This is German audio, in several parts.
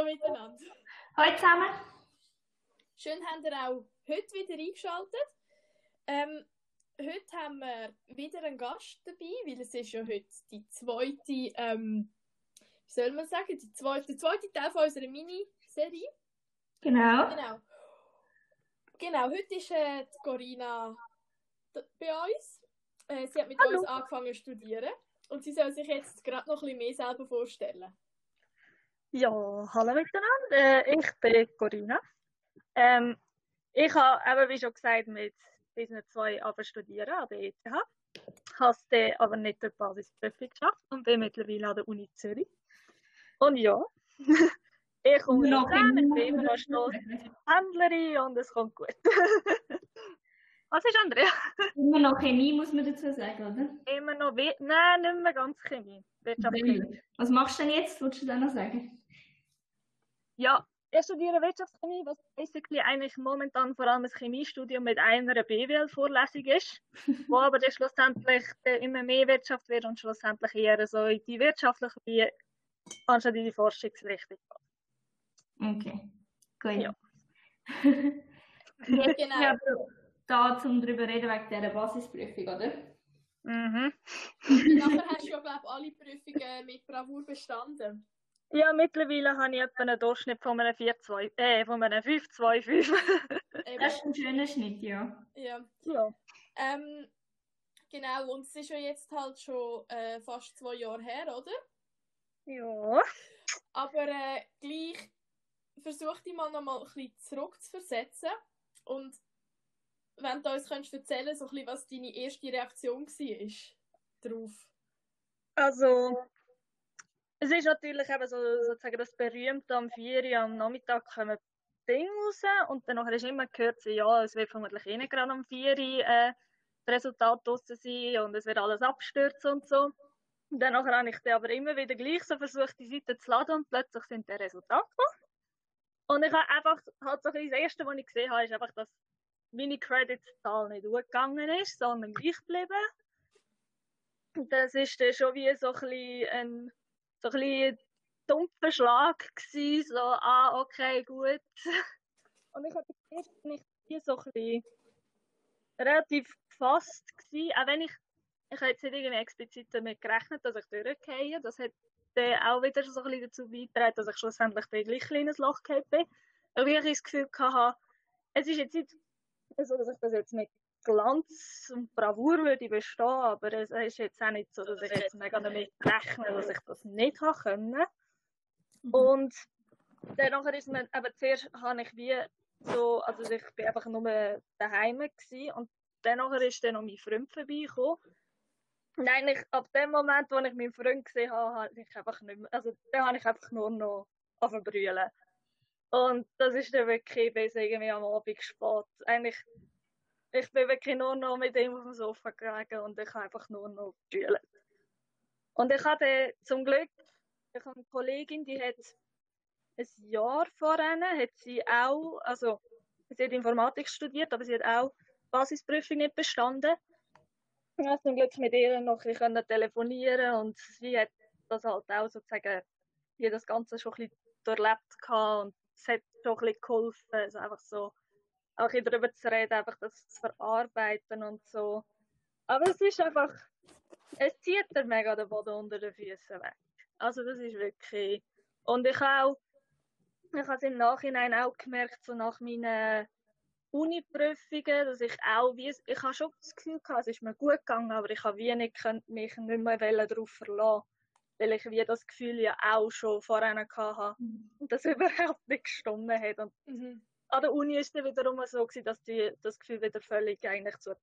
Hallo miteinander. Hallo zusammen. Schön, habt ihr auch heute wieder eingeschaltet. Ähm, heute haben wir wieder einen Gast dabei, weil es ist ja heute die zweite, ähm, wie soll man sagen, die zweite, der zweite Teil von unserer Miniserie. Genau. Genau. Genau, heute ist äh, die Corinna bei uns. Äh, sie hat mit Hallo. uns angefangen zu studieren und sie soll sich jetzt gerade noch ein bisschen mehr selber vorstellen. Ja, hallo miteinander. Äh, ich bin Corinna. Ähm, ich habe eben, wie schon gesagt, mit diesen zwei aber studieren an der ETH. Habe es aber nicht die Basisprüfung geschafft und bin mittlerweile an der Uni Zürich. Und ja, ich komme Noch rein, ich bin immer noch stolz Händlerin und es kommt gut. Was ist Andrea? Immer noch Chemie, muss man dazu sagen, oder? Immer noch, we nein, nicht mehr ganz Chemie. Wirtschaftschemie. Was machst du denn jetzt? Wolltest du da noch sagen? Ja, ich studiere Wirtschaftschemie, was basically eigentlich momentan vor allem ein Chemiestudium mit einer BWL-Vorlesung ist, wo aber dann schlussendlich immer mehr Wirtschaft wird und schlussendlich eher so in die wirtschaftliche wie anstatt in die Forschungsrichtung. Okay, gut. Ja. Jetzt Genau. Aber da, um darüber zu reden, wegen dieser Basisprüfung, oder? Mhm. Nachher hast du ja, glaube ich, alle Prüfungen mit Bravour bestanden. Ja, mittlerweile habe ich etwa einen Durchschnitt von einem 4,2, äh, von einem 5,25. Eben. Das ist ein schöner Schnitt, ja. Ja. ja. Ähm, genau, und es ist ja jetzt halt schon äh, fast zwei Jahre her, oder? Ja. Aber äh, gleich versuch dich mal noch mal ein bisschen zurückzuversetzen und wenn du uns könntest erzählen so bisschen, was deine erste Reaktion war drauf. Also, es ist natürlich eben so, sozusagen das berühmte am 4 Uhr am Nachmittag kommen Ding raus und dann nachher ist immer gehört, ja, es wird vermutlich eh nicht gerade am 4 Uhr äh, das Resultat draussen sein und es wird alles abstürzen und so. Und dann habe ich dann aber immer wieder gleich so versucht, die Seite zu laden und plötzlich sind die Resultate gekommen. Und ich habe einfach, halt so ein das Erste, was ich gesehen habe, ist einfach, dass meine Credits-Zahl nicht hochgegangen ist, sondern gleich geblieben. Das ist dann schon wie so ein ein, so ein dumpfer Schlag gewesen, so, ah, okay, gut. Und ich habe nicht wie so ein relativ gefasst gewesen, auch wenn ich, ich habe jetzt nicht irgendwie explizit damit gerechnet, dass ich durchgehe. Das hat dann auch wieder so ein dazu beigetragen, dass ich schlussendlich dann gleich ein kleines Loch gehabt bin. Weil ich das Gefühl hatte, es ist jetzt nicht so, dass ich das jetzt mit Glanz und Bravour würde bestehen, aber es ist jetzt auch nicht so, dass ich jetzt mega damit rechne, dass ich das nicht haben können. Und dann nachher ist mir, eben zuerst habe ich wie so, also ich bin einfach nur daheim gewesen und dann nachher ist dann noch mein Freund vorbeigekommen. Und eigentlich ab dem Moment, wo ich meinen Freund gesehen habe, habe ich einfach nicht mehr, also dann habe ich einfach nur noch angefangen Und das ist dann wirklich bis irgendwie am Abend spät. Eigentlich, ich bin wirklich nur noch mit ihm auf dem Sofa gelegen und ich habe einfach nur noch brüllt. Und ich hatte zum Glück, ich habe eine Kollegin, die hat ein Jahr vorher, hat sie auch, also sie hat Informatik studiert, aber sie hat auch die Basisprüfung nicht bestanden. Ich konnte zum Glück mit ihr noch ein bisschen telefonieren und sie hat das halt auch sozusagen, wie das Ganze schon ein bisschen durchlebt und es hat schon ein bisschen geholfen, also einfach so, auch ein bisschen darüber zu reden, einfach das zu verarbeiten und so. Aber es ist einfach, es zieht dir mega den Boden unter den Füßen weg. Also das ist wirklich, und ich auch, ich habe es im Nachhinein auch gemerkt, so nach meinen Uni-Prüfungen, dass ich auch, wie, ich habe schon das Gefühl gehabt, es ist mir gut gegangen, aber ich habe wie mich nicht mehr darauf verlassen, weil ich wie das Gefühl ja auch schon vorher hatte und das überhaupt nicht gestimmt hat. Und Mhm. an der Uni ist es wiederum so gewesen, dass die, das Gefühl wieder völlig eigentlich zu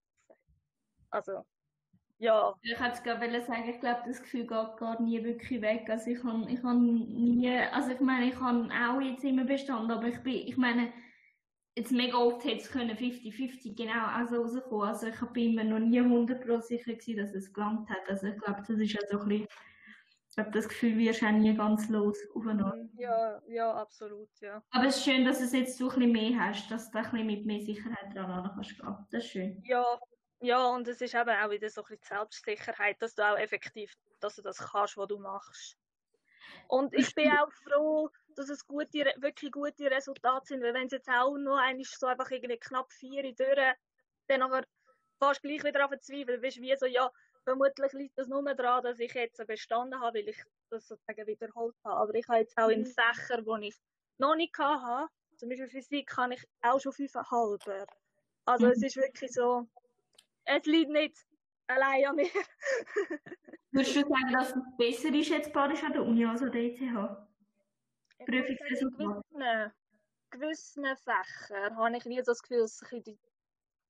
Also, ja. Ich hätte es gerade sagen, ich glaube, das Gefühl geht gar nie wirklich weg. Also ich habe ich hab nie, also ich meine, ich habe auch jetzt immer bestanden, aber ich bin, ich meine, jetzt mega oft hätte es können 50-50 genau also rauskommen. Also ich bin immer noch nie 100% sicher gewesen, dass es gelangt hat. Also ich glaube, das ist ja so ein bisschen, ich glaube, das Gefühl du auch nie ganz los aufeinander. Ja, ja, absolut, ja. Aber es ist schön, dass du es jetzt so ein bisschen mehr hast, dass du ein bisschen mit mehr Sicherheit dran kannst gehen. Das ist schön. Ja, ja, und es ist eben auch wieder so ein bisschen Selbstsicherheit, dass du auch effektiv, dass du das kannst, was du machst. Und ich bin auch froh, dass es gute, wirklich gute Resultate sind, weil wenn es jetzt auch nur einmal so einfach irgendwie knapp vier durch, dann nachher fast gleich wieder auf Zweifel, bist wie so, ja, vermutlich liegt das nur daran, dass ich jetzt bestanden habe, weil ich das sozusagen wiederholt habe. Aber ich habe jetzt auch in mhm. Fächern, wo ich noch nicht hatte, zum Beispiel Physik, kann ich auch schon fünfeinhalber. Also mhm. es ist wirklich so, es liegt nicht allein an mir. Würdest du sagen, dass es besser ist jetzt badisch an der Uni als an der ETH? Prüfungsresultat? In gewissen Fächern habe ich nie das Gefühl, dass es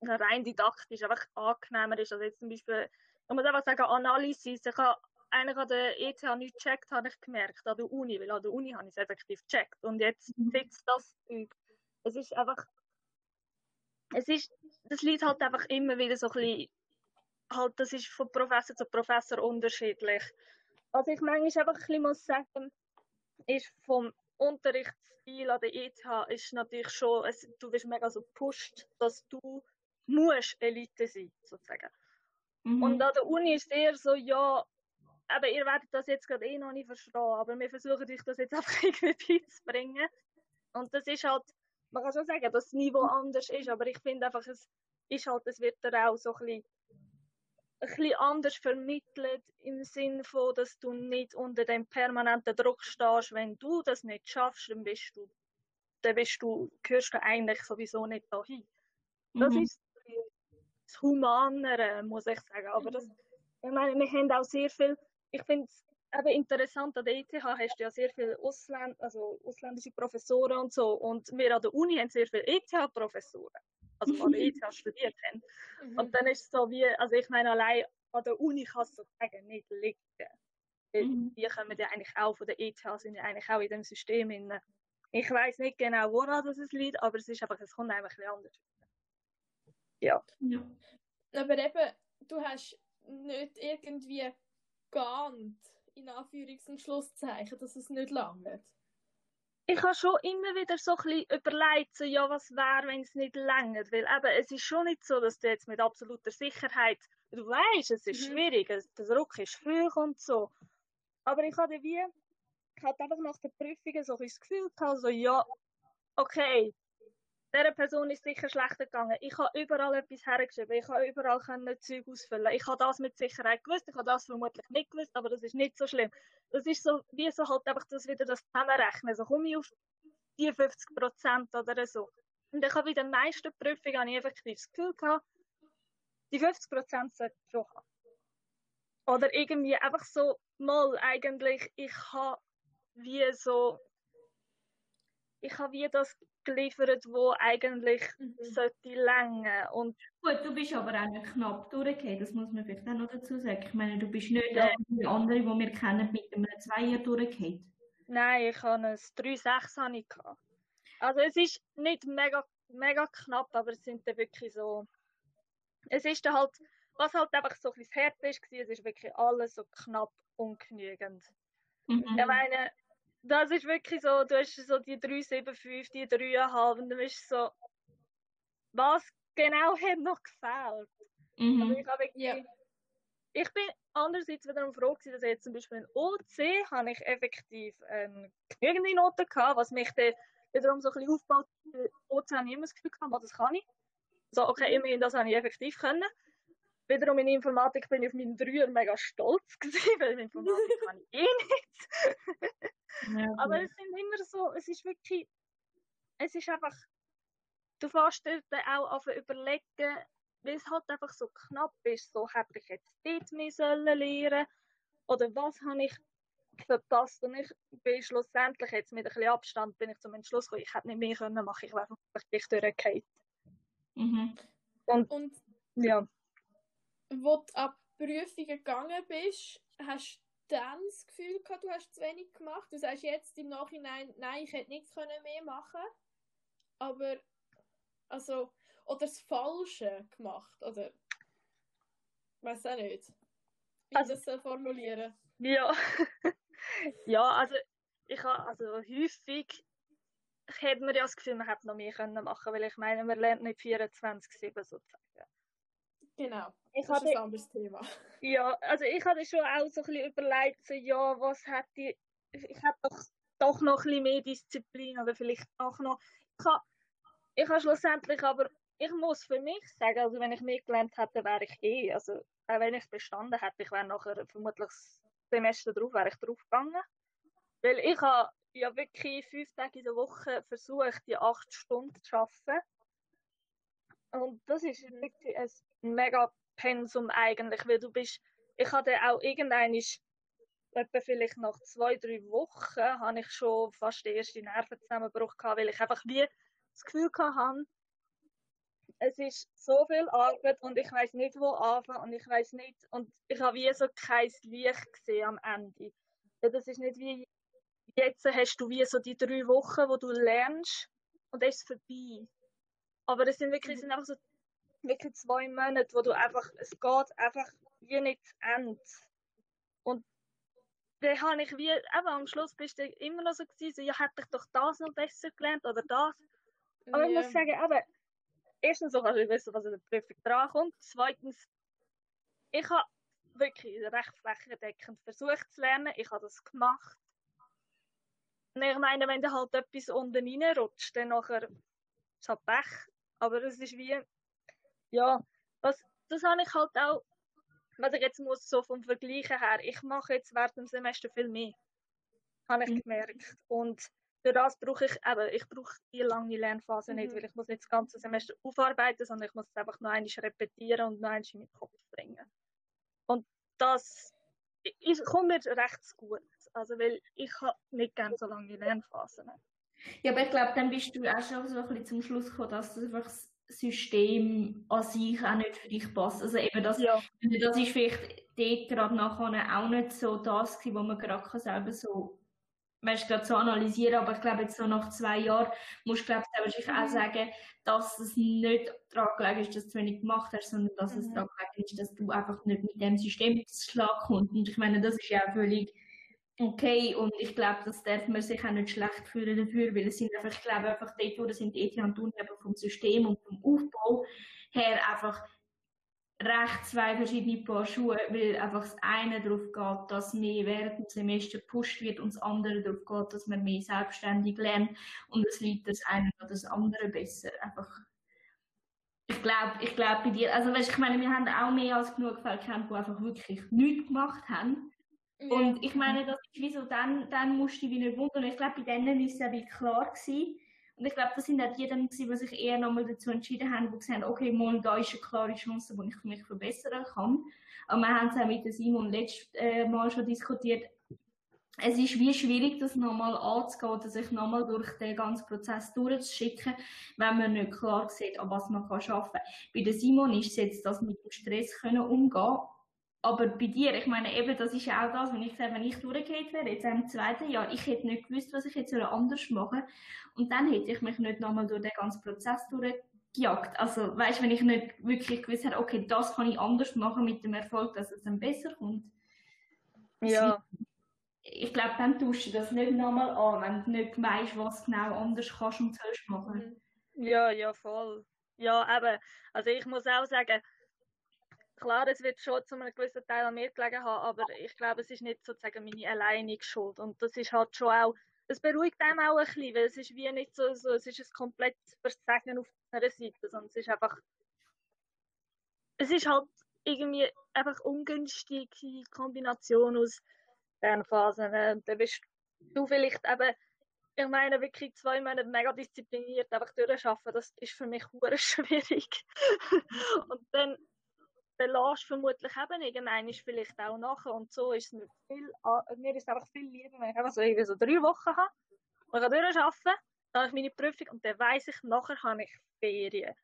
rein didaktisch einfach angenehmer ist. Also jetzt zum Beispiel ich muss einfach sagen, Analysis, ich habe eigentlich an der ETH nicht gecheckt, habe ich gemerkt, an der Uni, weil an der Uni habe ich es effektiv gecheckt. Und jetzt mhm. sitzt das Zeug. Es ist einfach, es ist, das liegt halt einfach immer wieder so ein bisschen, halt, das ist von Professor zu Professor unterschiedlich. Was ich manchmal einfach ein bisschen muss sagen, ist vom Unterrichtsstil an der ETH ist natürlich schon, es, du bist mega so gepusht, dass du musst Elite sein, sozusagen. Mhm. Und an der Uni ist eher so, ja, aber ihr werdet das jetzt gerade eh noch nicht verstehen, aber wir versuchen euch das jetzt einfach irgendwie beizubringen. Und das ist halt, man kann schon sagen, dass das Niveau anders ist, aber ich finde einfach, es ist halt, es wird da auch so ein bisschen, ein bisschen anders vermittelt im Sinne von, dass du nicht unter dem permanenten Druck stehst, wenn du das nicht schaffst, dann bist du, dann bist du, gehörst du eigentlich sowieso nicht dahin. Das mhm. ist das Humanere, muss ich sagen. Aber das, ich meine, wir haben auch sehr viel, ich finde es eben interessant, an der ETH hast du ja sehr viele Ausländ also ausländische Professoren und so. Und wir an der Uni haben sehr viele ETH-Professoren, also an der ETH studiert haben. Mhm. Und dann ist es so wie, also ich meine, allein an der Uni kann es sozusagen nicht liegen. Mhm. Die kommen ja eigentlich auch von der ETH, sind ja eigentlich auch in dem System. In, ich weiß nicht genau, woran das es liegt, aber es ist einfach, es kommt einfach ein anders ja. ja. Aber eben, du hast nicht irgendwie geahnt, in Anführungs- und Schlusszeichen, dass es nicht langt. Ich habe schon immer wieder so ein bisschen überlegt, so, ja, was wäre, wenn es nicht längert. Weil eben, es ist schon nicht so, dass du jetzt mit absoluter Sicherheit, du weißt, es ist mhm. schwierig, der Druck ist hoch und so. Aber ich hatte wie, ich hatte einfach nach der Prüfung so ein das Gefühl gehabt, so, ja, okay, dieser Person ist sicher schlechter gegangen. Ich habe überall etwas hergeschrieben. Ich habe überall Zeug ausfüllen. Ich habe das mit Sicherheit gewusst. Ich habe das vermutlich nicht gewusst, aber das ist nicht so schlimm. Das ist so, wie so halt einfach das wieder das Zusammenrechnen. So komme ich auf die 50 Prozent oder so. Und ich habe in den meisten Prüfungen ich effektiv das Gefühl gehabt, die 50 Prozent sollte ich schon haben. Oder irgendwie einfach so, mal eigentlich, ich habe wie so ich habe wie das geliefert, wo eigentlich mhm. sollte länger und Gut, du bist aber auch nicht knapp durchgekommen, das muss man vielleicht auch noch dazu sagen. Ich meine, du bist nicht ja. wie andere, die wir kennen, mit einem Zweier durchgekommen. Nein, ich habe ein 3-6 gehabt. Also es ist nicht mega, mega knapp, aber es sind dann wirklich so... Es ist dann halt, was halt einfach so ein bisschen das Herz ist, es ist wirklich alles so knapp ungenügend. Mhm. Ich meine, das ist wirklich so, du hast so die 375, die 3,5 und dann bist du so, was genau hat noch gefehlt? Mhm. Also ich, habe ja. ich bin andererseits wiederum froh gewesen, dass jetzt zum Beispiel in OC habe ich effektiv ähm, genügende Noten gehabt, was mich dann wiederum so ein bisschen aufgebaut hat. OC habe ich immer das Gefühl gehabt, das kann ich. So, okay, immerhin, das habe ich effektiv können. Wiederum in Informatik bin ich auf meinen Dreier mega stolz gewesen, weil in Informatik kann ich eh nicht. Ja, Aber es sind immer so, es ist wirklich, es ist einfach, du fährst dir auch auf überlegen, weil es halt einfach so knapp ist, so hätte ich jetzt dort mehr sollen lernen oder was habe ich verpasst und ich bin schlussendlich jetzt mit ein bisschen Abstand bin ich zum Entschluss gekommen, ich hätte nicht mehr können machen, ich wäre wirklich durchgefallen. Mhm. Und, und ja. Wo du ab Prüfungen gegangen bist, hast dann das Gefühl gehabt, du hast zu wenig gemacht. Du sagst jetzt im Nachhinein, nein, ich hätte nichts mehr machen aber also oder das Falsche gemacht oder weiß auch nicht. Wie also, das so formulieren? Ja, ja, also ich habe also häufig hätte mir ja das Gefühl, man hätte noch mehr können machen, weil ich meine, man lernt nicht 24/7 sozusagen. Genau. Ich das hatte, ist ein anderes Thema. Ja, also ich hatte schon auch so ein bisschen überlegt, so, ja, was hätte ich, ich, habe doch, doch noch ein bisschen mehr Disziplin oder vielleicht auch noch. Ich habe ich habe schlussendlich aber, ich muss für mich sagen, also wenn ich mehr gelernt hätte, wäre ich eh, also auch wenn ich es bestanden hätte, ich wäre nachher vermutlich das Semester drauf, wäre ich drauf gegangen. Weil ich habe ja wirklich fünf Tage in der Woche versucht, die acht Stunden zu arbeiten. Und das ist wirklich ein mega Pensum eigentlich, weil du bist, ich hatte auch irgendein etwa vielleicht nach zwei, drei Wochen habe ich schon fast den ersten Nervenzusammenbruch gehabt, weil ich einfach wie das Gefühl hatte, es ist so viel Arbeit und ich weiß nicht, wo anfangen und ich weiß nicht und ich habe wie so kein Licht gesehen am Ende. Das ist nicht wie jetzt hast du wie so die drei Wochen, wo du lernst und dann ist es vorbei. Aber es sind wirklich, es sind einfach so wirklich zwei Monate, wo du einfach, es geht einfach wie nicht zu Ende. Und dann habe ich wie, eben am Schluss bist du immer noch so gewesen, so, ja, hätte ich doch das noch besser gelernt oder das. Aber ja. ich muss sagen, eben, erstens so kannst du wissen, was in der Prüfung drankommt. Zweitens, ich habe wirklich recht flächendeckend versucht zu lernen. Ich habe das gemacht. Und ich meine, wenn du halt etwas unten reinrutscht, dann nachher ist es halt Pech. Aber es ist wie, ja, was, das habe ich halt auch, was ich jetzt muss, so vom Vergleichen her, ich mache jetzt während dem Semester viel mehr. Habe ich mhm. gemerkt. Und für das brauche ich eben, ich brauche die lange Lernphase mhm. nicht, weil ich muss nicht das ganze Semester aufarbeiten, sondern ich muss es einfach noch einmal repetieren und noch einmal in meinen Kopf bringen. Und das ist, kommt mir recht gut. Also, weil ich habe nicht gerne so lange Lernphasen. Ja, aber ich glaube, dann bist du auch schon so ein bisschen zum Schluss gekommen, dass das einfach das System an sich auch nicht für dich passt. Also eben das, ja. das ist vielleicht dort gerade nachher auch nicht so das gewesen, wo man gerade selber so weißt, gerade so analysieren, aber ich glaube, jetzt so nach zwei Jahren musst du glaube ich, auch mhm. sagen, dass es nicht daran gelegen ist, dass du wenig gemacht hast, sondern dass mhm. es daran gelegen ist, dass du einfach nicht mit dem System zu Schlag kommst. Und ich meine, das ist ja auch völlig okay und ich glaube, das darf man sich auch nicht schlecht fühlen dafür, weil es sind einfach, ich glaube einfach dort, sind ETH und Uni vom System und vom Aufbau her einfach recht zwei verschiedene Paar Schuhe, weil einfach das eine darauf geht, dass mehr während dem Semester gepusht wird und das andere darauf geht, dass man mehr selbstständig lernt und es liegt das eine oder das andere besser. Einfach ich glaube, ich glaube bei dir, also weißt, ich meine, wir haben auch mehr als genug Fälle gekannt, die einfach wirklich nichts gemacht haben. Ja. Und ich meine, das ist wie so, dann, dann musst du dich nicht wundern. Ich glaube, bei denen ist es ja wie klar gewesen, und ich glaube, das sind auch die, dann, die sich eher nochmal dazu entschieden haben, die gesagt haben, okay, mal, da ist eine klare Chance, wo ich mich verbessern kann. Aber wir haben es auch mit Simon letztes äh, Mal schon diskutiert. Es ist wie schwierig, das nochmal anzugehen, dass sich nochmal durch den ganzen Prozess durchzuschicken, wenn man nicht klar sieht, an was man arbeiten kann. Bei Simon ist es jetzt, dass mit dem Stress können umgehen aber bei dir, ich meine, eben, das ist auch das, wenn ich sage, wenn ich durchgehend wäre, jetzt im zweiten Jahr, ich hätte nicht gewusst, was ich jetzt anders machen Und dann hätte ich mich nicht nochmal durch den ganzen Prozess durchgejagt. Also, weißt du, wenn ich nicht wirklich gewusst hätte, okay, das kann ich anders machen mit dem Erfolg, dass es dann besser kommt. Ja. Ich glaube, dann tust du das nicht nochmal an, wenn du nicht weißt, was genau anders kannst und sollst machen. Ja, ja, voll. Ja, eben. Also ich muss auch sagen, klar, es wird schon zu einem gewissen Teil an mir gelegen haben, aber ich glaube, es ist nicht sozusagen meine alleinige Schuld. Und das ist halt schon auch, es beruhigt einem auch ein bisschen, weil es ist wie nicht so, so es ist ein komplettes Versagen auf einer Seite, sondern es ist einfach, es ist halt irgendwie einfach ungünstige Kombination aus Lernphasen. Und dann bist du vielleicht eben, ich meine, wirklich zwei Monate mega diszipliniert einfach durchschaffen, das ist für mich schwierig. und dann belässt vermutlich eben irgendwann ist vielleicht auch nachher und so ist es mir viel, mir ist einfach viel lieber, wenn ich einfach so, irgendwie so drei Wochen habe und ich durcharbeiten, dann habe ich meine Prüfung und dann weiss ich, nachher habe ich Ferien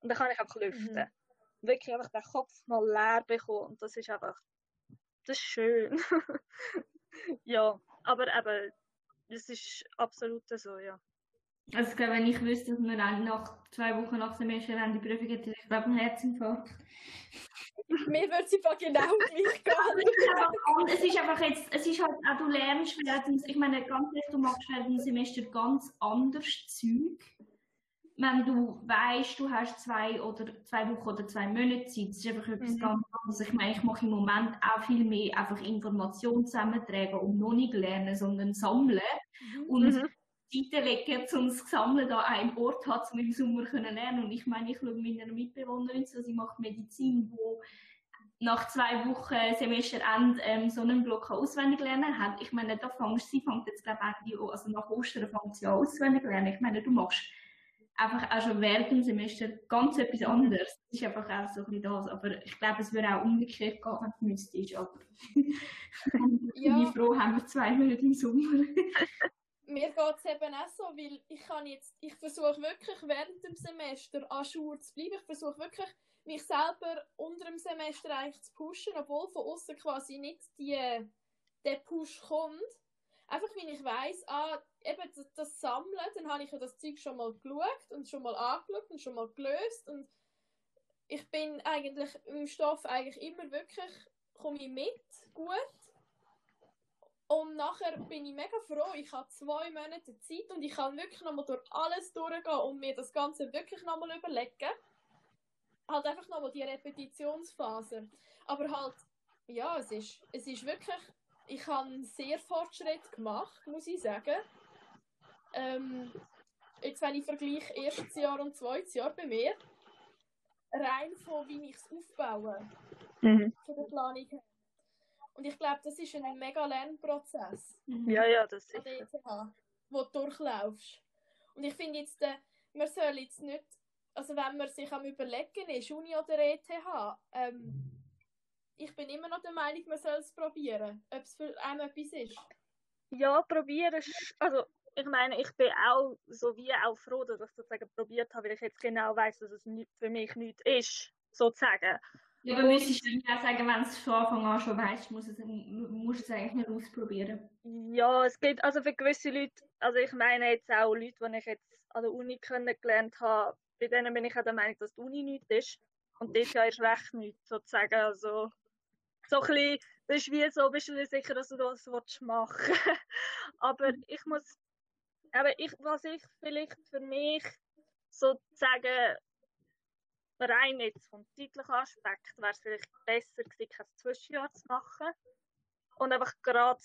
und dann kann ich einfach lüften. Mhm. Wirklich einfach den Kopf mal leer bekommen und das ist einfach, das ist schön. ja, aber eben, das ist absolut so, ja. Also ich glaube, wenn ich wüsste, dass wir nach zwei Wochen nach dem ersten die Prüfung hätte, ich glaube, einen Herzinfarkt. Mir wird es einfach genau gleich gehen. es ist einfach jetzt, es ist halt auch, du lernst während, ich meine, ganz ehrlich, du machst während dem Semester ganz anders Zeug. wenn du weißt, du hast zwei oder zwei Wochen oder zwei Monate Zeit, das ist einfach etwas mhm. ganz anderes. Ich meine, ich mache im Moment auch viel mehr einfach Informationen zusammentragen und noch nicht lernen, sondern sammeln. Mhm. Und mhm. Seite legen, um das Gesammelte an einem Ort hat, um im Sommer können lernen. Und ich meine, ich schaue meiner Mitbewohnerin zu, sie macht Medizin, wo nach zwei Wochen Semesterende ähm, so einen Block auswendig lernen hat. Ich meine, da fängst sie fängt jetzt glaube ich also nach Ostern fängt sie an auswendig lernen. Ich meine, du machst einfach auch schon während dem Semester ganz etwas anderes. Das ist einfach auch so ein bisschen das. Aber ich glaube, es würde auch umgekehrt gehen, wenn du müsstest. Aber ja. ich bin froh, haben wir zwei Monate im Sommer. Mir geht es eben auch so, weil ich kann jetzt, ich versuche wirklich während dem Semester an Schule zu bleiben. Ich versuche wirklich, mich selber unter dem Semester eigentlich zu pushen, obwohl von außen quasi nicht die, der Push kommt. Einfach, wenn ich weiss, ah, eben das, das Sammeln, dann habe ich ja das Zeug schon mal geschaut und schon mal angeschaut und schon mal gelöst und ich bin eigentlich im Stoff eigentlich immer wirklich, komme ich mit, gut. Und nachher bin ich mega froh, ich habe zwei Monate Zeit und ich kann wirklich nochmal durch alles durchgehen und mir das Ganze wirklich nochmal überlegen. Halt einfach nochmal die Repetitionsphase. Aber halt, ja, es ist, es ist wirklich, ich habe sehr Fortschritt gemacht, muss ich sagen. Ähm, jetzt, wenn ich vergleiche erstes Jahr und zweites Jahr bei mir, rein von wie ich es aufbaue, mhm. von der Planung her. Und ich glaube, das ist ein mega Lernprozess. Mhm. Ja, ja, das ist. ETH, wo du durchlaufst. Und ich finde jetzt, äh, man soll jetzt nicht, also wenn man sich am überlegen ist, Uni oder ETH, ähm, ich bin immer noch der Meinung, man soll es probieren, ob es für einen etwas ist. Ja, probieren. Also ich meine, ich bin auch so wie auch froh, dass ich sozusagen probiert habe, weil ich jetzt genau weiß, dass es für mich nichts ist, sozusagen. Ja, aber müsstest du ja sagen, wenn du es von Anfang an schon weißt, musst du es, musst es eigentlich nicht ausprobieren. Ja, es geht also für gewisse Leute, also ich meine jetzt auch Leute, die ich jetzt an der Uni kennengelernt habe, bei denen bin ich auch der Meinung, dass die Uni nichts ist. Und das ja erst recht nichts, sozusagen. Also, so ein bisschen, das ist wie so, bist du dir sicher, dass du das machen willst. aber ich muss aber ich, was ich vielleicht für mich sozusagen rein jetzt vom zeitlichen Aspekt wäre es vielleicht besser gewesen, kein Zwischenjahr zu machen und einfach gerade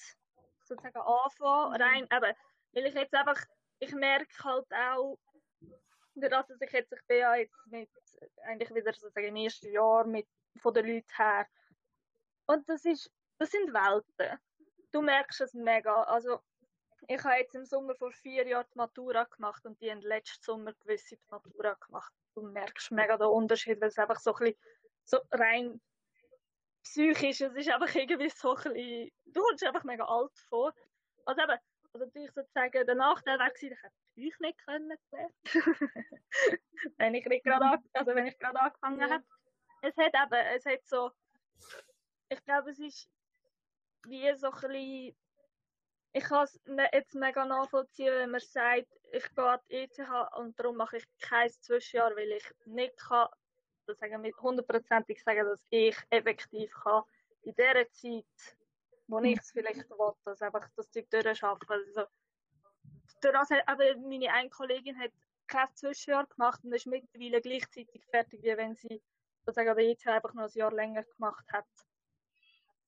sozusagen anfangen, mhm. rein, eben, weil ich jetzt einfach, ich merke halt auch, dass ich jetzt, ich bin ja jetzt mit, eigentlich wieder sozusagen im ersten Jahr mit, von den Leuten her und das ist, das sind Welten. Du merkst es mega, also ich habe jetzt im Sommer vor vier Jahren die Matura gemacht und die haben letzten Sommer gewisse die Matura gemacht. Du merkst mega den Unterschied, weil es einfach so ein bisschen so rein psychisch, es ist einfach irgendwie so ein bisschen, du kommst einfach mega alt vor. Also eben, also natürlich sozusagen der Nachteil wäre gewesen, ich hätte euch nicht können wenn ich nicht gerade, also wenn ich gerade angefangen ja. habe. Es hat eben, es hat so, ich glaube, es ist wie so ein bisschen ich kann es jetzt mega nachvollziehen, wenn man sagt, ich gehe an die ETH und darum mache ich kein Zwischenjahr, weil ich nicht kann, das sagen mit hundertprozentig sagen, dass ich effektiv kann in dieser Zeit, wo ich es vielleicht will, dass einfach das Zeug durchschaffen. Also, hat, aber meine eine Kollegin hat kein Zwischenjahr gemacht und ist mittlerweile gleichzeitig fertig, wie wenn sie sozusagen an der ETH einfach noch ein Jahr länger gemacht hat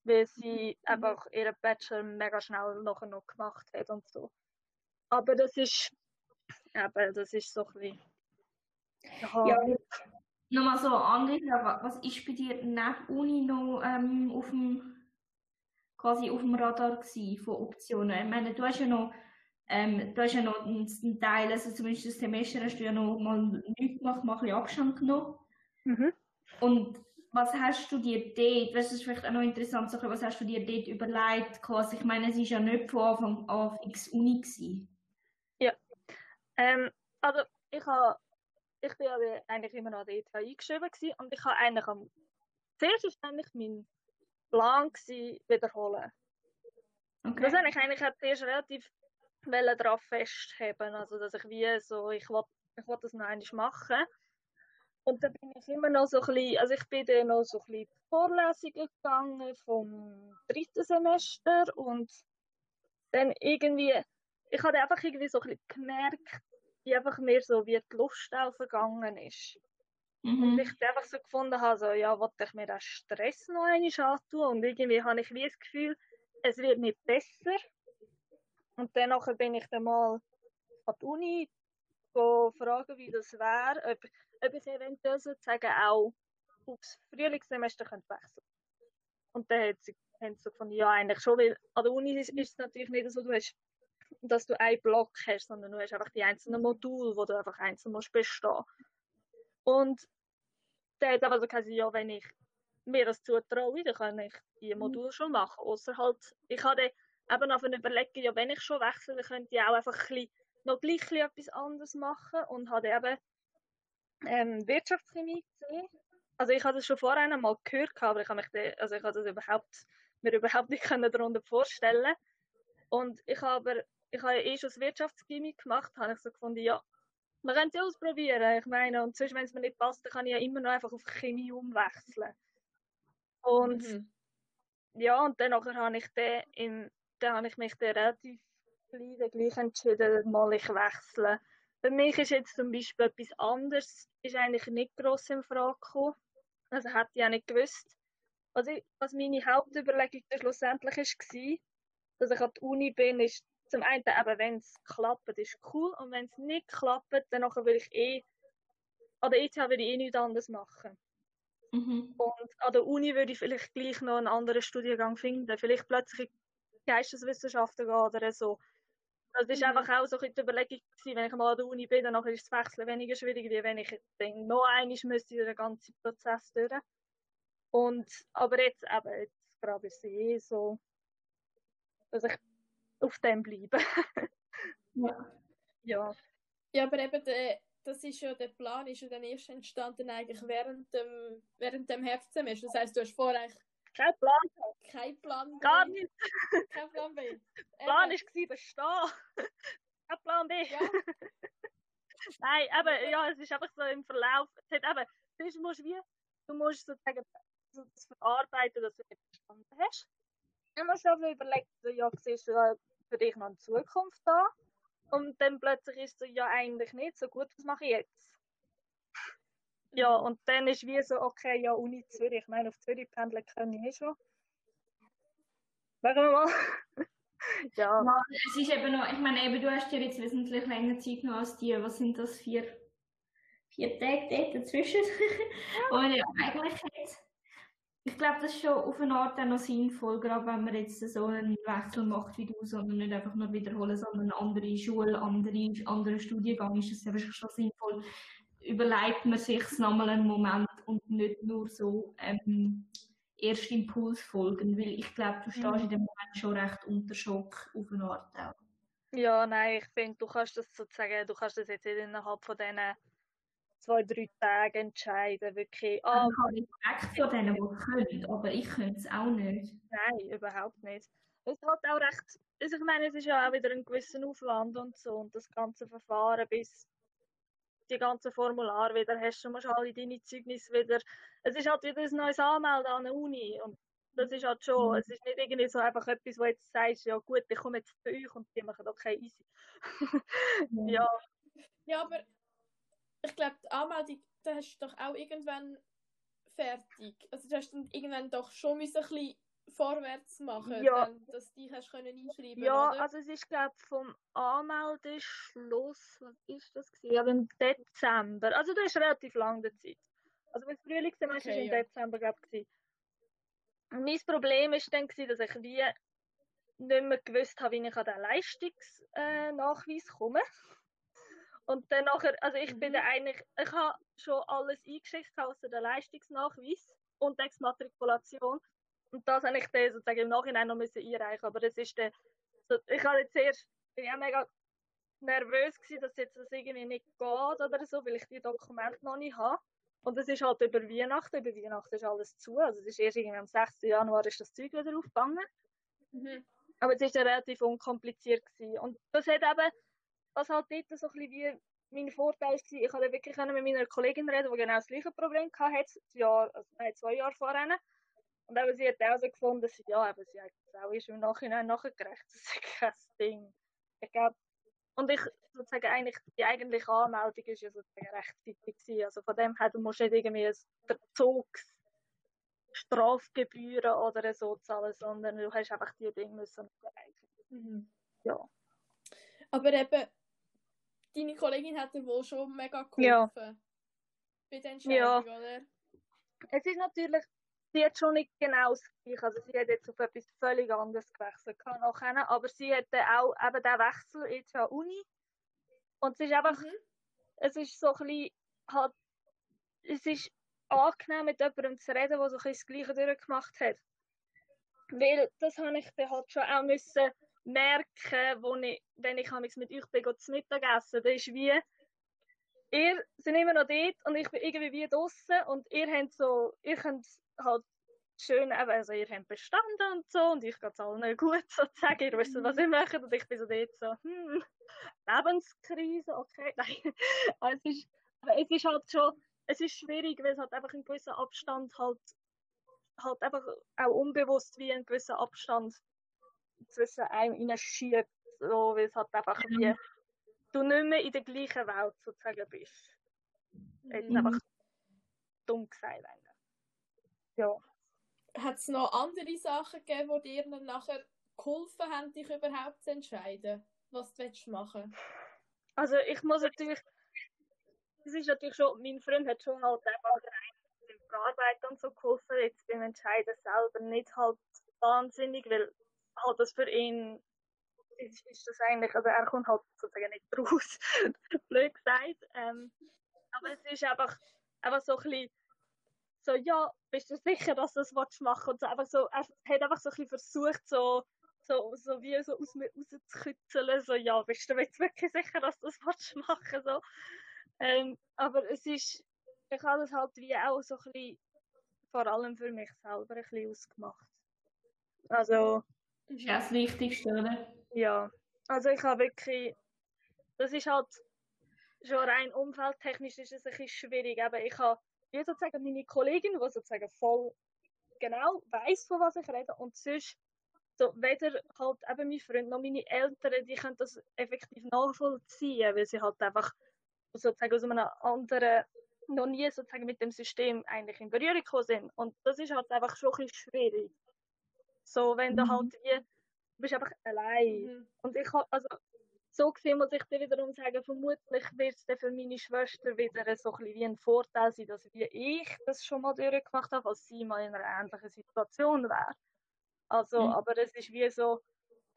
weil sie mhm. einfach ihren Bachelor mega schnell nachher noch gemacht hat und so. Aber das ist, eben, das ist so ein bisschen... Ja, nochmal so Frage. Was ist bei dir nach Uni noch ähm, auf dem quasi auf dem Radar gewesen von Optionen? Ich meine, du hast ja noch ähm, du hast ja noch einen Teil, also zumindest das Semester hast du ja noch mal nichts gemacht, mal ein bisschen Abstand genommen. Mhm. Und was hast du dir dort, das ist vielleicht auch noch interessant, was hast du dir dort überlegt? Quasi? Ich meine, es war ja nicht von Anfang an fix Uni. Gewesen. Ja, ähm, also ich habe, ich bin eigentlich immer noch dort eingeschrieben gewesen und ich habe eigentlich am, zuerst ist eigentlich mein Plan gewesen, wiederholen. Okay. Das habe ich eigentlich zuerst relativ darauf festheben, also dass ich wie so, ich wollte ich wollt das noch einmal machen und dann bin ich immer noch so ein bisschen, also ich bin dann noch so ein bisschen Vorlesungen gegangen vom dritten Semester und dann irgendwie, ich habe einfach irgendwie so ein bisschen gemerkt, die einfach mehr so wie die Lust auch vergangen ist. Mhm. Und ich einfach so gefunden habe, so, ja, wollte ich mir den Stress noch einmal antun und irgendwie habe ich wie das Gefühl, es wird nicht besser. Und dann nachher bin ich dann mal an die Uni go fragen, wie das wäre, ob, ob ich eventuell sozusagen auch aufs Frühlingssemester könnte wechseln Und dann hat sie, haben sie so gefunden, ja, eigentlich schon, weil an der Uni ist, ist es natürlich nicht so, du hast, dass du einen Block hast, sondern du hast einfach die einzelnen Module, wo du einfach einzeln musst bestehen. Und dann hat aber so gesagt, ja, wenn ich mir das zutraue, dann kann ich die Module schon machen. Außer halt, ich hatte eben auf überlegen, ja, wenn ich schon wechsle, dann könnte ich auch einfach ein bisschen, noch gleich etwas anderes machen und habe eben ähm, Wirtschaftschemie gesehen. Also ich hatte das schon vorher einmal gehört, aber ich habe mich also ich habe das überhaupt, mir überhaupt nicht können darunter vorstellen. Und ich habe ich habe eh schon Wirtschaftschemie gemacht, habe ich so gefunden, ja, man könnte es ausprobieren. Ich meine, und sonst, wenn es mir nicht passt, dann kann ich ja immer noch einfach auf Chemie umwechseln. Und Mhm. ja, und dann nachher habe ich dann, in, dann habe ich mich dann relativ gleich, gleich entschieden, mal ich wechsle. Für mich ist jetzt zum Beispiel etwas anderes, ist eigentlich nicht gross in Frage gekommen. Also hätte ich auch nicht gewusst. Was, ich, was meine Hauptüberlegung schlussendlich war, dass ich an die Uni bin, ist zum einen eben, wenn es klappt, ist cool. Und wenn es nicht klappt, dann will ich eh, an der ETH würde ich eh nichts anderes machen. Mhm. Und an der Uni würde ich vielleicht gleich noch einen anderen Studiengang finden. Vielleicht plötzlich in Geisteswissenschaften gehen oder so. Also war Mhm. einfach auch so ein bisschen die Überlegung, gewesen, wenn ich mal an der Uni bin, dann nachher ist das Wechseln weniger schwierig, wie wenn ich dann noch einmal müsste den ganzen Prozess durch. Und, aber jetzt eben, jetzt gerade ist es eh so, dass ich auf dem bleibe. Ja. ja. Ja, aber eben, der, das ist ja, der Plan ist ja dann erst entstanden eigentlich während dem, während dem Herbstsemester. Das heisst, du hast vorher eigentlich Kein Plan, keinen Plan B. gar nicht. Kein Plan B. Der Plan Eben, war bestehen. Kein Plan B. Ja, Nein, eben, ja, es ist einfach so im Verlauf. Es hat eben, zuerst musst du wie, du musst sozusagen so das verarbeiten, dass du nicht verstanden hast. Dann musst du aber überlegen, so, ja, siehst du ja für dich noch eine Zukunft da? Und dann plötzlich ist so, ja, eigentlich nicht so gut, was mache ich jetzt? Ja, und dann ist wie so, okay, ja, Uni Zürich, ich meine, auf Zürich pendeln kann ich eh schon. Machen wir mal. ja. Es ist eben noch, ich meine, eben, du hast dir jetzt wesentlich länger Zeit genommen als die, was sind das, vier, vier Tage dort dazwischen, man ja eigentlich hat. Ich glaube, das ist schon auf eine Art auch noch sinnvoll, gerade wenn man jetzt so einen Wechsel macht wie du, sondern nicht einfach nur wiederholen, sondern eine andere Schule, andere, anderer Studiengang, ist es ja schon sinnvoll. Überlegt man sich nochmal einen Moment und nicht nur so ähm, erst Impuls folgen, weil ich glaube, du stehst Mhm. in dem Moment schon recht unter Schock auf eine Art auch. Ja, nein, ich finde, du kannst das sozusagen, du kannst das jetzt nicht innerhalb von diesen zwei, drei Tagen entscheiden, wirklich. Ah, Also ich habe Respekt vor denen, die können, aber ich könnte es auch nicht. nein, überhaupt nicht. Es ist halt auch recht, also ich meine, es ist ja auch wieder ein gewisser Aufwand und so und das ganze Verfahren bis die ganzen Formulare wieder hast, du musst alle deine Zeugnisse wieder, es ist halt wieder ein neues Anmelden an der Uni und das ist halt schon, es ist nicht irgendwie so einfach etwas, wo jetzt sagst, ja gut, ich komme jetzt zu euch und die machen okay, easy. ja, ja, aber ich glaube, die Anmeldung, da hast du doch auch irgendwann fertig. Also du hast dann irgendwann doch schon ein bisschen vorwärts machen, Ja. dann, dass du dich hast können einschreiben Ja, oder? also es ist glaube vom Anmeldeschluss, was ist das gewesen? Ja, im Dezember. Also du hast relativ lange Zeit. Also das Frühlingssemester Okay, ist im ja. Dezember glaube ich. Mein Problem ist dann gewesen, dass ich wie nicht mehr gewusst habe, wie ich an den Leistungsnachweis komme. Und dann nachher, also ich bin Mhm. dann eigentlich, ich habe schon alles eingeschickt außer den Leistungsnachweis und die Exmatrikulation. Und das habe ich dann sozusagen im Nachhinein noch müssen einreichen. Aber das ist dann, so, ich habe jetzt erst, bin auch mega nervös gewesen, dass jetzt das irgendwie nicht geht oder so, weil ich die Dokumente noch nicht habe. Und es ist halt über Weihnachten, über Weihnachten ist alles zu. Also es ist erst irgendwie am 6. Januar ist das Zeug wieder aufgegangen. Mhm. Aber es ist ja relativ unkompliziert gewesen. Und das hat eben, was halt dort so ein bisschen wie mein Vorteil war, ich konnte wirklich mit meiner Kollegin reden, die genau das gleiche Problem hatte, das Jahr, also nein, zwei Jahre vorher. Und eben, sie hat auch so gefunden, dass sie, ja, aber sie hat es auch erst im Nachhinein nachgerecht. Das ist kein Ding. Ich glaube, Und ich sozusagen eigentlich, die eigentliche Anmeldung ist ja sozusagen rechtzeitig gewesen. Also von dem her, du musst nicht irgendwie ein Verzugs Strafgebühren oder so zahlen, sondern du hast einfach die Dinge müssen. Mhm. Ja. Aber eben, deine Kollegin hat dir wohl schon mega geholfen. Ja. Bei der Entscheidung, ja. oder? Es ist natürlich, sie hat schon nicht genau das Gleiche. Also sie hat jetzt auf etwas völlig anderes gewechselt. Kennen, aber sie hat auch eben den Wechsel jetzt an Uni. Und es ist einfach, mhm. es ist so ein bisschen, halt, es ist angenehm, mit jemandem zu reden, der so ein das Gleiche durchgemacht hat. Weil das habe ich dann halt schon auch müssen merken, wo ich, wenn ich mit euch bin, zu Mittagessen, das ist wie, ihr seid immer noch dort und ich bin irgendwie wie draußen und ihr habt so, ihr könnt halt schön, also ihr habt bestanden und so und ich geht allen gut sozusagen, ihr wisst, was ihr macht und ich bin so dort so, hm, Lebenskrise, okay, nein, aber es ist, aber es ist halt schon, es ist schwierig, weil es halt einfach einen gewissen Abstand halt, halt einfach auch unbewusst wie einen gewissen Abstand zwischen einem hineinschiebt, so, weil es halt einfach wie, du nicht mehr in der gleichen Welt sozusagen bist. Jetzt mhm. einfach dumm gesagt eigentlich. Ja. Hat es noch andere Sachen gegeben, die dir dann nachher geholfen haben, dich überhaupt zu entscheiden, was du machen willst? Also ich muss natürlich es ist natürlich schon, mein Freund hat schon halt einfach Arbeit und so geholfen, jetzt beim Entscheiden selber nicht halt wahnsinnig, weil halt das für ihn ist, ist das eigentlich, also er kommt halt sozusagen nicht raus, blöd gesagt. Ähm, aber es ist einfach, einfach so ein bisschen so, ja, bist du sicher, dass du das machen willst? Und so einfach so, er hat einfach so ein bisschen versucht, so, so, so wie so aus mir rauszukitzeln, so, ja, bist du jetzt wirklich sicher, dass du das machen willst? So. Ähm, aber es ist, ich habe das halt wie auch so ein bisschen, vor allem für mich selber ein bisschen ausgemacht. Also. Das ist ja das Wichtigste, oder? Ja. Also ich habe wirklich, das ist halt, schon rein umfeldtechnisch ist es ein bisschen schwierig, aber ich habe, wie sozusagen meine Kollegin, die sozusagen voll genau weiß, von was ich rede, und sonst so, weder halt eben mein Freund noch meine Eltern, die können das effektiv nachvollziehen, weil sie halt einfach sozusagen aus einem anderen, noch nie sozusagen mit dem System eigentlich in Berührung gekommen sind. Und das ist halt einfach schon ein bisschen schwierig. So, wenn mhm. du halt wie, bist einfach allein. Mhm. Und ich habe, also, so gesehen muss ich dir wiederum sagen, vermutlich wird es für meine Schwester wieder so ein bisschen wie ein Vorteil sein, dass wie ich das schon mal durchgemacht habe, als sie mal in einer ähnlichen Situation wäre. Also, mhm. aber es ist wie so,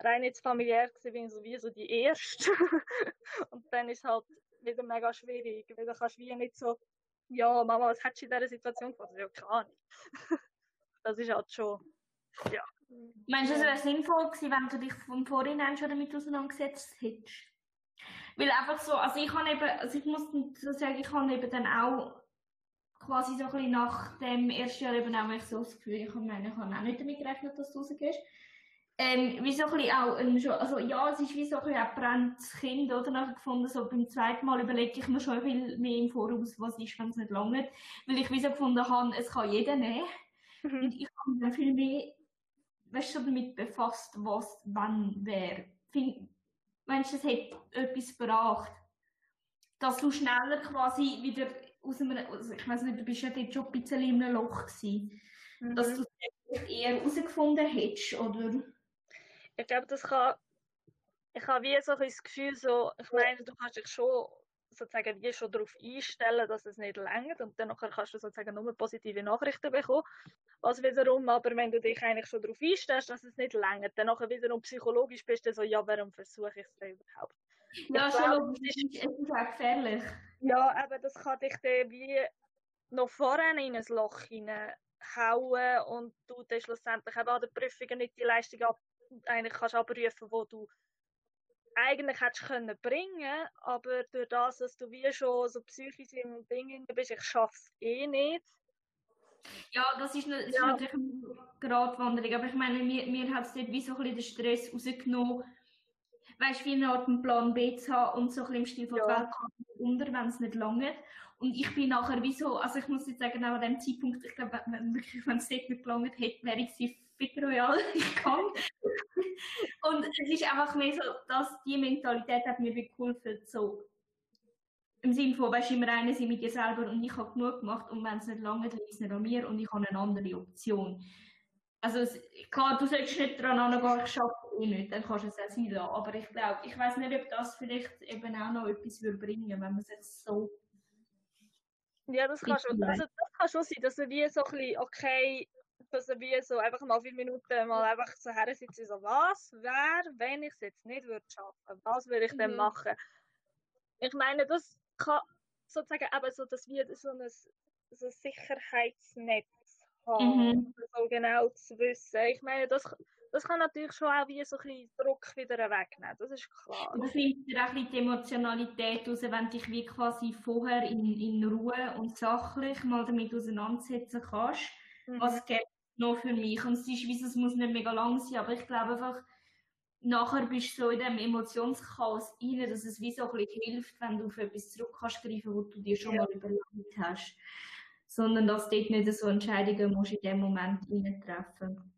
rein jetzt familiär gewesen, so wie so die erste. und dann ist halt wieder mega schwierig, weil du kannst wie nicht so, ja, Mama, was hättest du in dieser Situation gemacht? Ja, keine Ahnung. das ist halt schon, ja. Meinst du, es wäre sinnvoll gewesen, wenn du dich von vornherein schon damit auseinandergesetzt hättest? Weil einfach so, also ich habe eben, also ich muss so sagen, ich habe eben dann auch quasi so ein bisschen nach dem ersten Jahr eben auch so das Gefühl, ich habe, ich habe auch nicht damit gerechnet, dass du rausgehst ähm, wie so ein bisschen auch, ein, also ja, es ist wie so ein bisschen ein brennendes Kind, oder? Nachher gefunden, so beim zweiten Mal überlege ich mir schon viel mehr im Voraus, was ist, wenn es nicht langt. Weil ich wie so gefunden habe, es kann jeder nehmen. Mhm. Und ich habe mich viel mehr, weißt du, damit befasst, was, wann, wer. Meinst du, es hat etwas gebracht? Dass du schneller quasi wieder aus einem, also ich weiß nicht, du bist ja dort schon ein bisschen in einem Loch gewesen. Mhm. Dass du es eher herausgefunden hättest, oder? ich glaube, das kann, ich habe wie so ein das Gefühl, so, ich meine, du kannst dich schon sozusagen wie schon darauf einstellen, dass es nicht längert und dann kannst du sozusagen nur positive Nachrichten bekommen. Also wiederum, aber wenn du dich eigentlich schon darauf einstellst, dass es nicht längert, dann nachher wiederum psychologisch bist du so, ja, warum versuche ich es denn überhaupt? Ja, ich schon, es ist, es ist auch gefährlich. Ja, aber das kann dich dann wie noch vorher in ein Loch hineinhauen und du dann schlussendlich eben an den Prüfungen nicht die Leistung ab eigentlich kannst abrufen, wo du eigentlich hättest können bringen, aber durch das, dass du wie schon so psychisch im Ding bist, ich schaff's eh nicht. Ja, das ist, das ist ja. natürlich eine Gratwanderung, aber ich meine, mir, mir hat es dort wie so ein bisschen den Stress rausgenommen, weißt du, wie eine Art einen Plan B zu haben und so ein bisschen im Stil von ja. Welt unter, wenn es nicht lange. Und ich bin nachher wie so, also ich muss jetzt sagen, auch an dem Zeitpunkt, ich glaube, wenn, wenn es dort nicht gelangt hätte, wäre ich sie Fit Royal kann. Und es ist einfach mehr so, dass die Mentalität hat mir geholfen, so im Sinne von, weißt du, immer einer sind mit dir selber und ich habe genug gemacht und wenn es nicht lange liegt es nicht an mir und ich habe eine andere Option. Also es, klar, du solltest nicht daran angehen, ich schaffe eh nicht, dann kannst du es auch sein lassen. Aber ich glaube, ich weiß nicht, ob das vielleicht eben auch noch etwas würde bringen, wenn man es jetzt so... Ja, das kann schon, also das kann schon sein, dass du wie so ein bisschen, okay, dass er wie so einfach mal fünf Minuten mal einfach so her sitzt so, was wäre, wenn ich es jetzt nicht würde schaffen? Was würde ich denn mhm. machen? Ich meine, das kann sozusagen eben so, dass wir so ein, so ein Sicherheitsnetz haben, mhm. so genau zu wissen. Ich meine, das, das kann natürlich schon auch wie so ein bisschen Druck wieder wegnehmen, das ist klar. Und das nimmt dir auch ein bisschen die Emotionalität raus, wenn du dich wie quasi vorher in, in Ruhe und sachlich mal damit auseinandersetzen kannst, mhm. was gibt noch für mich. Und es ist wie es muss nicht mega lang sein, aber ich glaube einfach, nachher bist du so in dem Emotionschaos rein, dass es wie so ein bisschen hilft, wenn du auf etwas zurück kannst wo du dir schon ja. mal überlegt hast. Sondern dass du dort nicht so Entscheidungen musst in dem Moment treffen.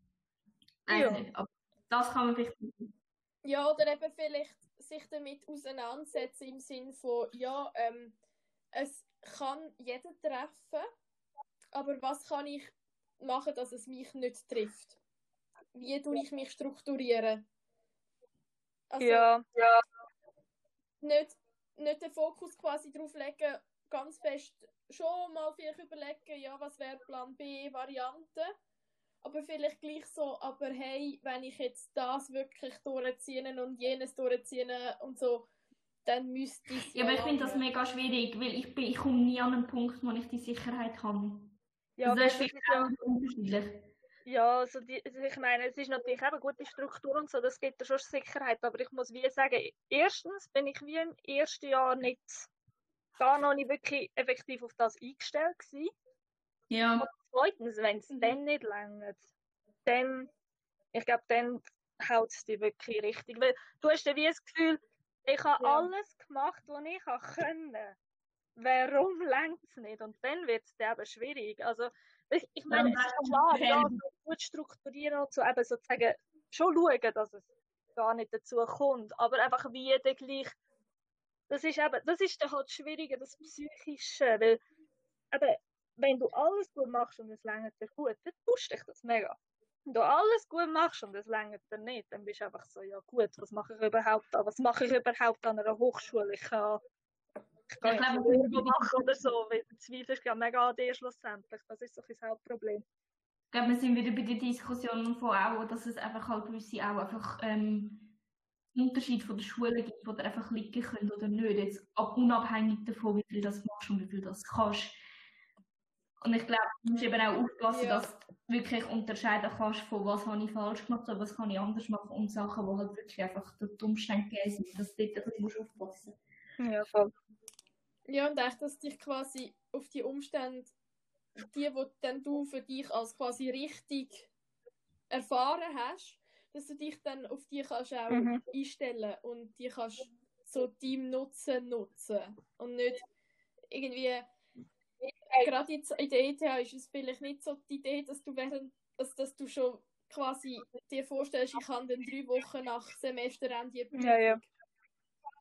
Ja. Nicht, aber das kann man vielleicht Ja, oder eben vielleicht sich damit auseinandersetzen im Sinn von, ja, ähm, es kann jeder treffen, aber was kann ich machen, dass es mich nicht trifft? Wie tue ich mich strukturieren? Also, ja, ja. Nicht, nicht den Fokus quasi drauf legen, ganz fest schon mal vielleicht überlegen, ja, was wäre Plan B, Variante. Aber vielleicht gleich so, aber hey, wenn ich jetzt das wirklich durchziehe und jenes durchziehe und so, dann müsste ich. Ja, aber ich finde das mega schwierig, weil ich, bin, ich komme nie an einen Punkt, wo ich die Sicherheit habe. Ja, also das ist vielleicht auch unterschiedlich. Ja, also, die, also ich meine, es ist natürlich eben gute Struktur und so, das gibt ja schon Sicherheit, aber ich muss wie sagen, erstens bin ich wie im ersten Jahr nicht, gar noch nicht wirklich effektiv auf das eingestellt gewesen. Ja. Und zweitens, wenn es mhm. dann nicht längert, dann, ich glaube, dann haut es dich wirklich richtig, weil du hast ja wie das Gefühl, ich habe ja. alles gemacht, was ich können. Warum längt es nicht? Und dann wird es eben schwierig. Also, ich, ich meine, es ist klar, ja, gut strukturieren und so, eben sozusagen schon schauen, dass es gar nicht dazu kommt, aber einfach wie dann gleich, das ist eben, das ist dann halt schwieriger, das Psychische, weil eben, wenn du alles gut machst und es längert dir gut, dann tust dich das mega. Wenn du alles gut machst und es längert dir nicht, dann bist du einfach so, ja gut, was mache ich überhaupt da? Was mache ich überhaupt an einer Hochschule? Ich kann ich kann ja, nicht machen oder so, weil du zweifelst ja mega an dir schlussendlich. Das ist so ein das Hauptproblem. Ich glaube, wir sind wieder bei der Diskussion von auch, dass es einfach halt gewisse auch einfach ähm, Unterschied von der Schule gibt, wo du einfach liegen können oder nicht. Jetzt unabhängig davon, wie viel du das machst und wie viel du das kannst. Und ich glaube, du musst eben auch aufpassen, ja. dass du wirklich unterscheiden kannst, von was habe ich falsch gemacht oder was kann ich anders machen und Sachen, die halt wirklich einfach durch die Umstände gegeben sind. Dass du dort ein bisschen aufpassen musst. Ja, voll. Ja, und echt, dass dich quasi auf die Umstände, die, wo dann du für dich als quasi richtig erfahren hast, dass du dich dann auf die kannst auch mhm. einstellen und die kannst so deinem Nutzen nutzen und nicht irgendwie gerade jetzt in der ETH ist es vielleicht nicht so die Idee, dass du während also dass du schon quasi dir vorstellst, ich kann dann drei Wochen nach Semesterende ja, ja.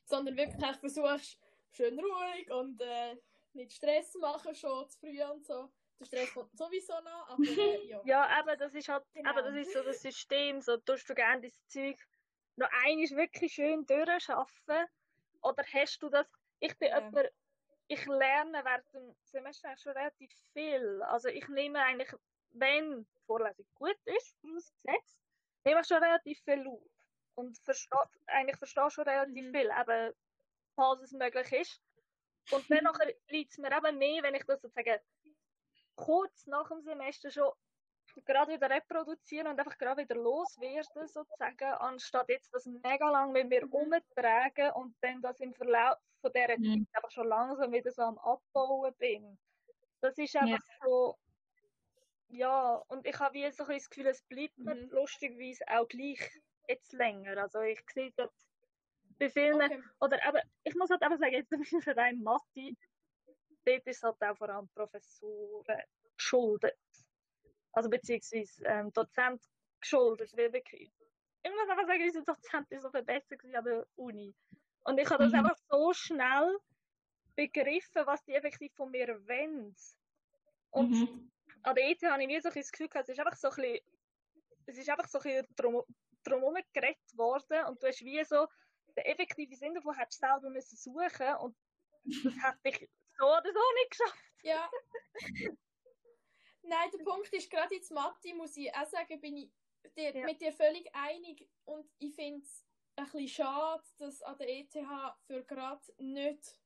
sondern wirklich versuchst schön ruhig und äh, nicht Stress machen schon zu früh und so. Der Stress kommt sowieso noch, aber äh, ja. ja, aber das ist halt, genau. aber das ist so das System, so tust du gerne das Zeug noch einiges wirklich schön durchschaffen oder hast du das, ich bin ja. jemand, ich lerne während dem Semester schon relativ viel, also ich nehme eigentlich, wenn die Vorlesung gut ist, vorausgesetzt, nehme ich schon relativ viel auf und verstehe, eigentlich verstehe schon relativ mhm. viel, aber falls es möglich ist. Und dann liegt es mir eben mehr, wenn ich das sozusagen kurz nach dem Semester schon gerade wieder reproduzieren und einfach gerade wieder loswerden, sozusagen, anstatt jetzt das mega lang mit mir umtragen und dann das im Verlauf von dieser mhm. Zeit einfach schon langsam wieder so am Abbauen bin. Das ist einfach ja. so, ja, und ich habe wie so ein das Gefühl, es bleibt mir mhm. lustigerweise auch gleich jetzt länger. Also ich sehe dort bei vielen, okay. oder aber ich muss halt einfach sagen, jetzt zum Beispiel rein Mathe, dort ist halt auch vor allem Professoren geschuldet. Also beziehungsweise ähm, Dozent geschuldet, weil wirklich ich muss einfach sagen, unsere Dozenten so viel besser gewesen an der Uni. Und ich habe das Mhm. einfach so schnell begriffen, was die effektiv von mir wollen. Und Mhm. an der ETH habe ich wie so ein das Gefühl gehabt, es ist einfach so ein bisschen, es ist einfach so ein bisschen drum, drumherum geredet worden und du hast wie so den effektiven Sinn davon hättest du selber müssen suchen und das hat dich so oder so nicht geschafft. Ja. Nein, der Punkt ist, gerade jetzt Mathe, muss ich auch sagen, bin ich dir, Ja. mit dir völlig einig und ich finde es ein bisschen schade, dass an der ETH für gerade nicht,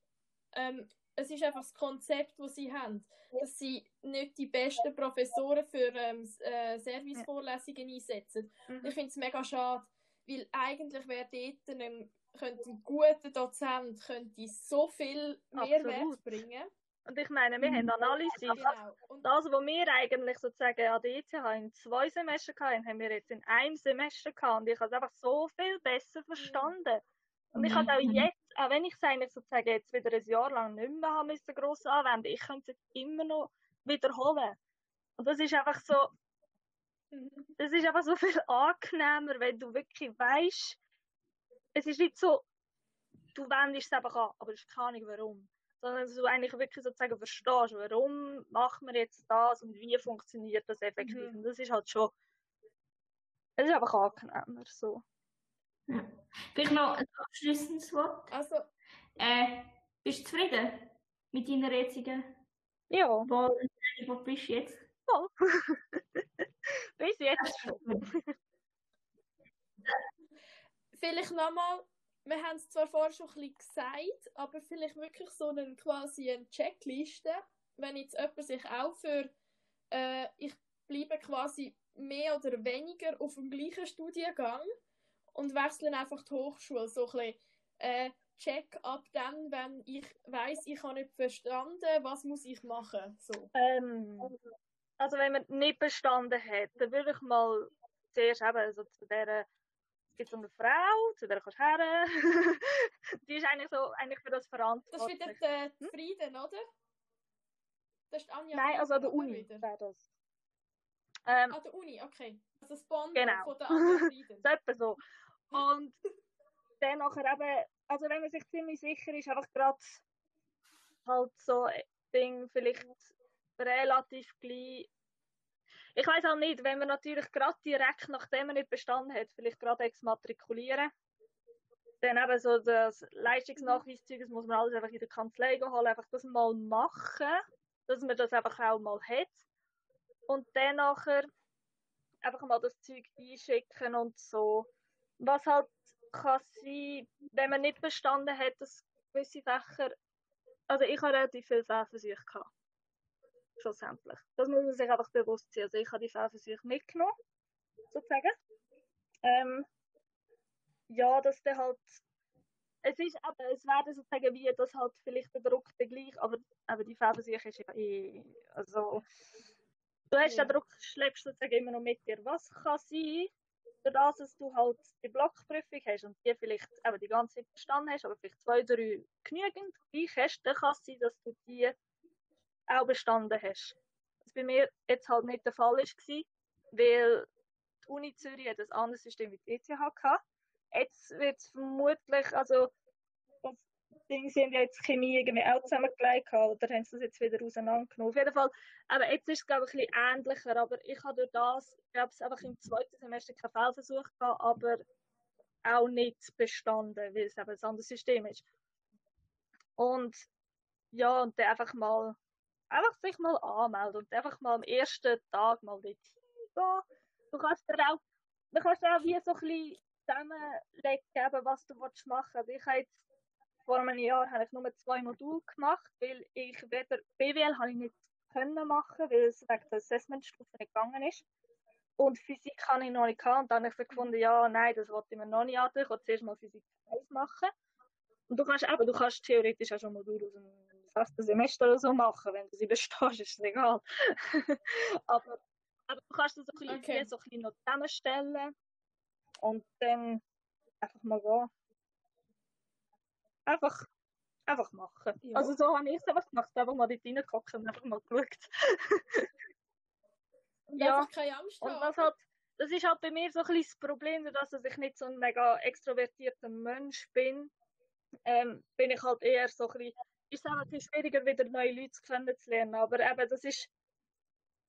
ähm, es ist einfach das Konzept, das sie haben, dass sie nicht die besten Professoren für ähm, äh, Servicevorlesungen einsetzen. Mhm. Ich finde es mega schade, weil eigentlich wäre dort ein, könnte ein guter Dozent könnte so viel Mehrwert bringen. Und ich meine, wir haben analysiert, Genau. Und das, was wir eigentlich sozusagen an der ETH in zwei Semester hatten, haben wir jetzt in einem Semester gehabt. Und ich habe es einfach so viel besser verstanden. Und ich habe auch Mhm. jetzt, auch wenn ich es eigentlich sozusagen jetzt wieder ein Jahr lang nicht mehr haben müssen, gross anwenden, ich könnte es jetzt immer noch wiederholen. Und das ist einfach so, Mhm. das ist einfach so viel angenehmer, wenn du wirklich weißt, es ist nicht so, du wendest es einfach an, aber du hast keine Ahnung warum. Sondern dass du eigentlich wirklich sozusagen verstehst, warum machen wir jetzt das und wie funktioniert das effektiv. Mhm. Und das ist halt schon, es ist einfach angenehmer so. Ja. Vielleicht noch ein abschließendes Wort. Also, Äh, bist du zufrieden mit deiner jetzigen Ja, Wahl? Wo bist du jetzt? bis jetzt schon. vielleicht nochmal, wir haben es zwar vorher schon ein bisschen gesagt, aber vielleicht wirklich so einen, quasi eine Checkliste, wenn jetzt jemand sich auch für, äh, ich bleibe quasi mehr oder weniger auf dem gleichen Studiengang und wechsle einfach die Hochschule, so ein bisschen, äh, Check ab dann, wenn ich weiß, ich habe nicht verstanden, was muss ich machen, so. Ähm, also wenn man nicht bestanden hat, dann würde ich mal zuerst eben also zu der gibt so eine Frau, zu der kannst du her. die ist eigentlich so eigentlich für das Das ist verantwortlich. wieder der die Frieden, oder? Das ist Anja Nein, also an der Uni wäre das. Ähm, An der Uni, okay. Also das Bond Genau. von der Anja Frieden. so etwa so. Und dann nachher eben, also wenn man sich ziemlich sicher ist, einfach gerade halt so ein Ding vielleicht relativ gleich. Ich weiß auch nicht, wenn man natürlich gerade direkt nachdem man nicht bestanden hat, vielleicht gerade exmatrikulieren. Dann eben so das Leistungsnachweiszeug, das muss man alles einfach in der Kanzlei holen, einfach das mal machen, dass man das einfach auch mal hat. Und dann nachher einfach mal das Zeug einschicken und so. Was halt kann sein, wenn man nicht bestanden hat, dass gewisse Fächer, also ich habe relativ viele Fächerversuche gehabt. Schlussendlich. Das muss man sich einfach bewusst sein. Also ich habe die Fächerversuche mitgenommen, sozusagen. Ähm, ja, dass der halt, es ist aber, es wäre sozusagen wie, dass halt vielleicht der Druck der gleich, aber, aber die Fächerversuche ist ja eh, also, du hast Ja. den Druck, schleppst sozusagen immer noch mit dir. Was kann sein, durch das, dass du halt die Blockprüfung hast und die vielleicht eben die ganze Zeit bestanden hast, aber vielleicht zwei, drei genügend gleich hast, dann kann es sein, dass du die auch bestanden hast. Was bei mir jetzt halt nicht der Fall war, weil die Uni Zürich hat ein anderes System wie die ETH gehabt. Jetzt wird es vermutlich, also das Ding, sie haben ja jetzt Chemie irgendwie auch zusammengelegt oder haben sie das jetzt wieder auseinandergenommen. Auf jeden Fall, aber jetzt ist es glaube ich ein bisschen ähnlicher, aber ich habe durch das, glaube ich, einfach im zweiten Semester keinen Fehlversuch gehabt, aber auch nicht bestanden, weil es eben ein anderes System ist. Und ja, und dann einfach mal, einfach sich mal anmelden und einfach mal am ersten Tag mal dort hingehen. Du kannst dir auch, du kannst auch wie so ein bisschen zusammenlegen, was du willst machen. Also ich habe jetzt vor einem Jahr habe ich nur zwei Module gemacht, weil ich weder BWL habe ich nicht können machen, weil es wegen der Assessmentstufe nicht gegangen ist. Und Physik habe ich noch nicht gehabt. Und dann habe ich gefunden, ja, nein, das wollte ich mir noch nicht an. Ich wollte zuerst mal Physik 1 machen. Und du kannst eben, du kannst theoretisch auch schon Module aus dem ersten Semester oder so machen. Wenn du sie bestehst, ist es egal. aber, aber du kannst das so ein bisschen, Okay. so ein bisschen noch zusammenstellen. Und dann einfach mal gehen. Einfach, einfach machen. Ja. Also so habe ich es einfach gemacht. Einfach mal dort reingeguckt und einfach mal geschaut. Ja. Und was halt, das ist halt bei mir so ein bisschen das Problem, dass ich nicht so ein mega extrovertierter Mensch bin, ähm, bin ich halt eher so ein bisschen, ist es auch bisschen schwieriger, wieder neue Leute kennenzulernen, aber eben, das ist,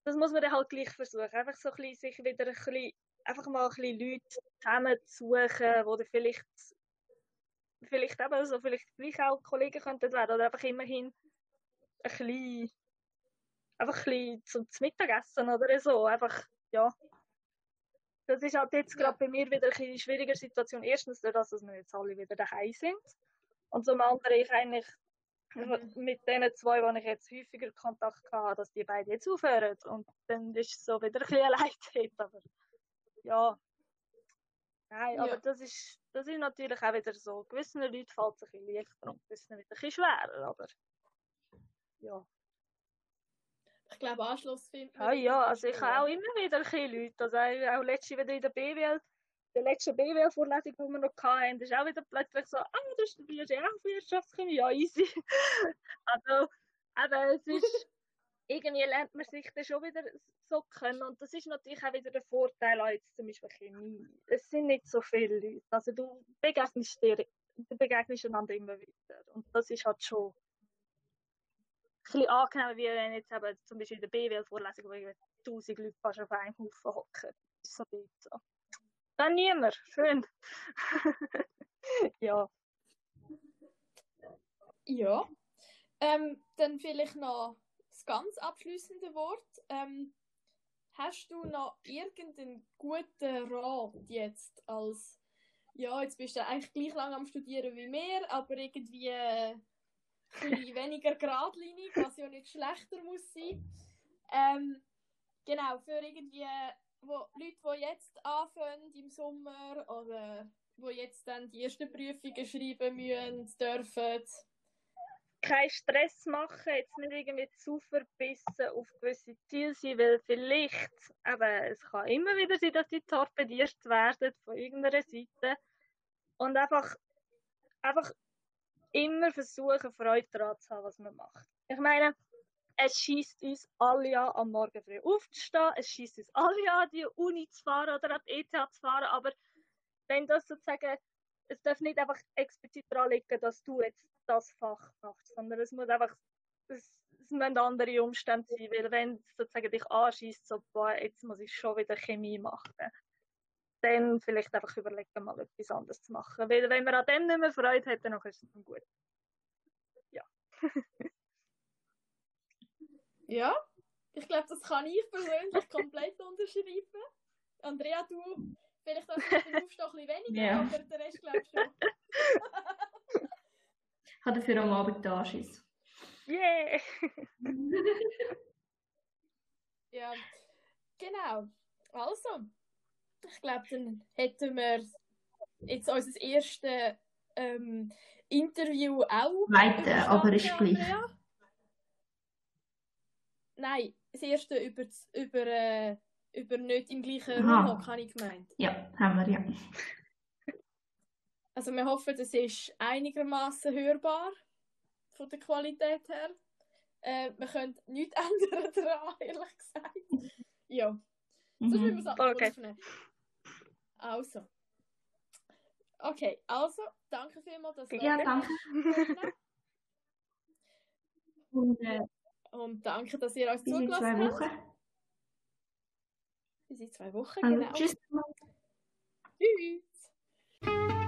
das muss man dann halt gleich versuchen, einfach so ein bisschen, sich wieder ein bisschen, einfach mal ein bisschen Leute zusammen zu suchen, wo vielleicht, vielleicht eben so, vielleicht gleich auch Kollegen könnten werden, oder einfach immerhin ein bisschen, einfach ein bisschen zum Mittagessen oder so, einfach, ja, das ist halt jetzt gerade bei mir wieder eine schwierige Situation. Erstens, dass wir jetzt alle wieder daheim sind. Und zum anderen, ich eigentlich mhm. mit den zwei, die ich jetzt häufiger Kontakt hatte, dass die beiden jetzt aufhören. Und dann ist es so wieder ein bisschen Leid. Aber ja. Nein, ja. aber das ist, das ist natürlich auch wieder so. Gewissen Leuten fällt es ein bisschen leichter und gewissen wieder ein bisschen schwerer. Aber ja ich glaube, Anschluss finden. Ah, ja, also ich habe auch immer wieder ein bisschen Leute. Also auch letztes wieder in der BWL, der letzten BWL-Vorlesung, die wir noch hatten, ist auch wieder plötzlich so, ah, du studierst ja auch Wirtschaftschemie, ja, easy. also, aber es ist, irgendwie lernt man sich dann schon wieder so können und das ist natürlich auch wieder der Vorteil an jetzt zum Beispiel Chemie. Es sind nicht so viele Leute, also du begegnest dir, du begegnest einander immer wieder und das ist halt schon bisschen angenehmer, wie wenn jetzt eben zum Beispiel in der BWL-Vorlesung, wo 1000 Leute fast auf einem Haufen hocken. So so. Dann niemand. Schön. ja. Ja. Ähm, dann vielleicht noch das ganz abschließende Wort. Ähm, hast du noch irgendeinen guten Rat jetzt als ja, jetzt bist du eigentlich gleich lang am Studieren wie mir, aber irgendwie äh, bisschen weniger geradlinig, was ja nicht schlechter muss sein. Ähm, genau, für irgendwie wo, Leute, die jetzt anfangen im Sommer oder die jetzt dann die ersten Prüfungen schreiben müssen, dürfen. Keinen Stress machen, jetzt nicht irgendwie zu verbissen auf gewisse Ziele sein, weil vielleicht, aber es kann immer wieder sein, dass die torpediert werden von irgendeiner Seite. Und einfach, einfach immer versuchen, Freude daran zu haben, was man macht. Ich meine, es schießt uns alle an, am Morgen früh aufzustehen, es schießt uns alle an, die Uni zu fahren oder an die ETH zu fahren, aber wenn das sozusagen, es darf nicht einfach explizit daran liegen, dass du jetzt das Fach machst, sondern es muss einfach, es, es müssen andere Umstände sein, weil wenn es sozusagen dich anschießt, so, boah, jetzt muss ich schon wieder Chemie machen, dann vielleicht einfach überlegen, mal etwas anderes zu machen. Weil wenn man an dem nicht mehr Freude hat, dann ist es dann gut. Ja. ja, ich glaube, das kann ich persönlich komplett unterschreiben. Andrea, du vielleicht auch den Aufstehen ein bisschen weniger, yeah. aber der Rest glaube ich schon. ich habe dafür am Abend da Anschiss. Yeah! ja, genau. Also, ich glaube, dann hätten wir jetzt unser erstes ähm, Interview auch. Weiter, aber ist gleich. Nein, das erste über, über, äh, über nicht im gleichen Raum, habe ich gemeint. Ja, haben wir, ja. Also wir hoffen, es ist einigermaßen hörbar von der Qualität her. Äh, wir können nichts ändern daran, ehrlich gesagt. Ja. Mhm. Das müssen wir es okay. Also. Okay, also, danke vielmals, dass du Ja, danke. Und, äh, und danke, dass ihr uns zugelassen habt. Bis in zwei Wochen. Bis in zwei Wochen, genau. Tschüss. Tschüss.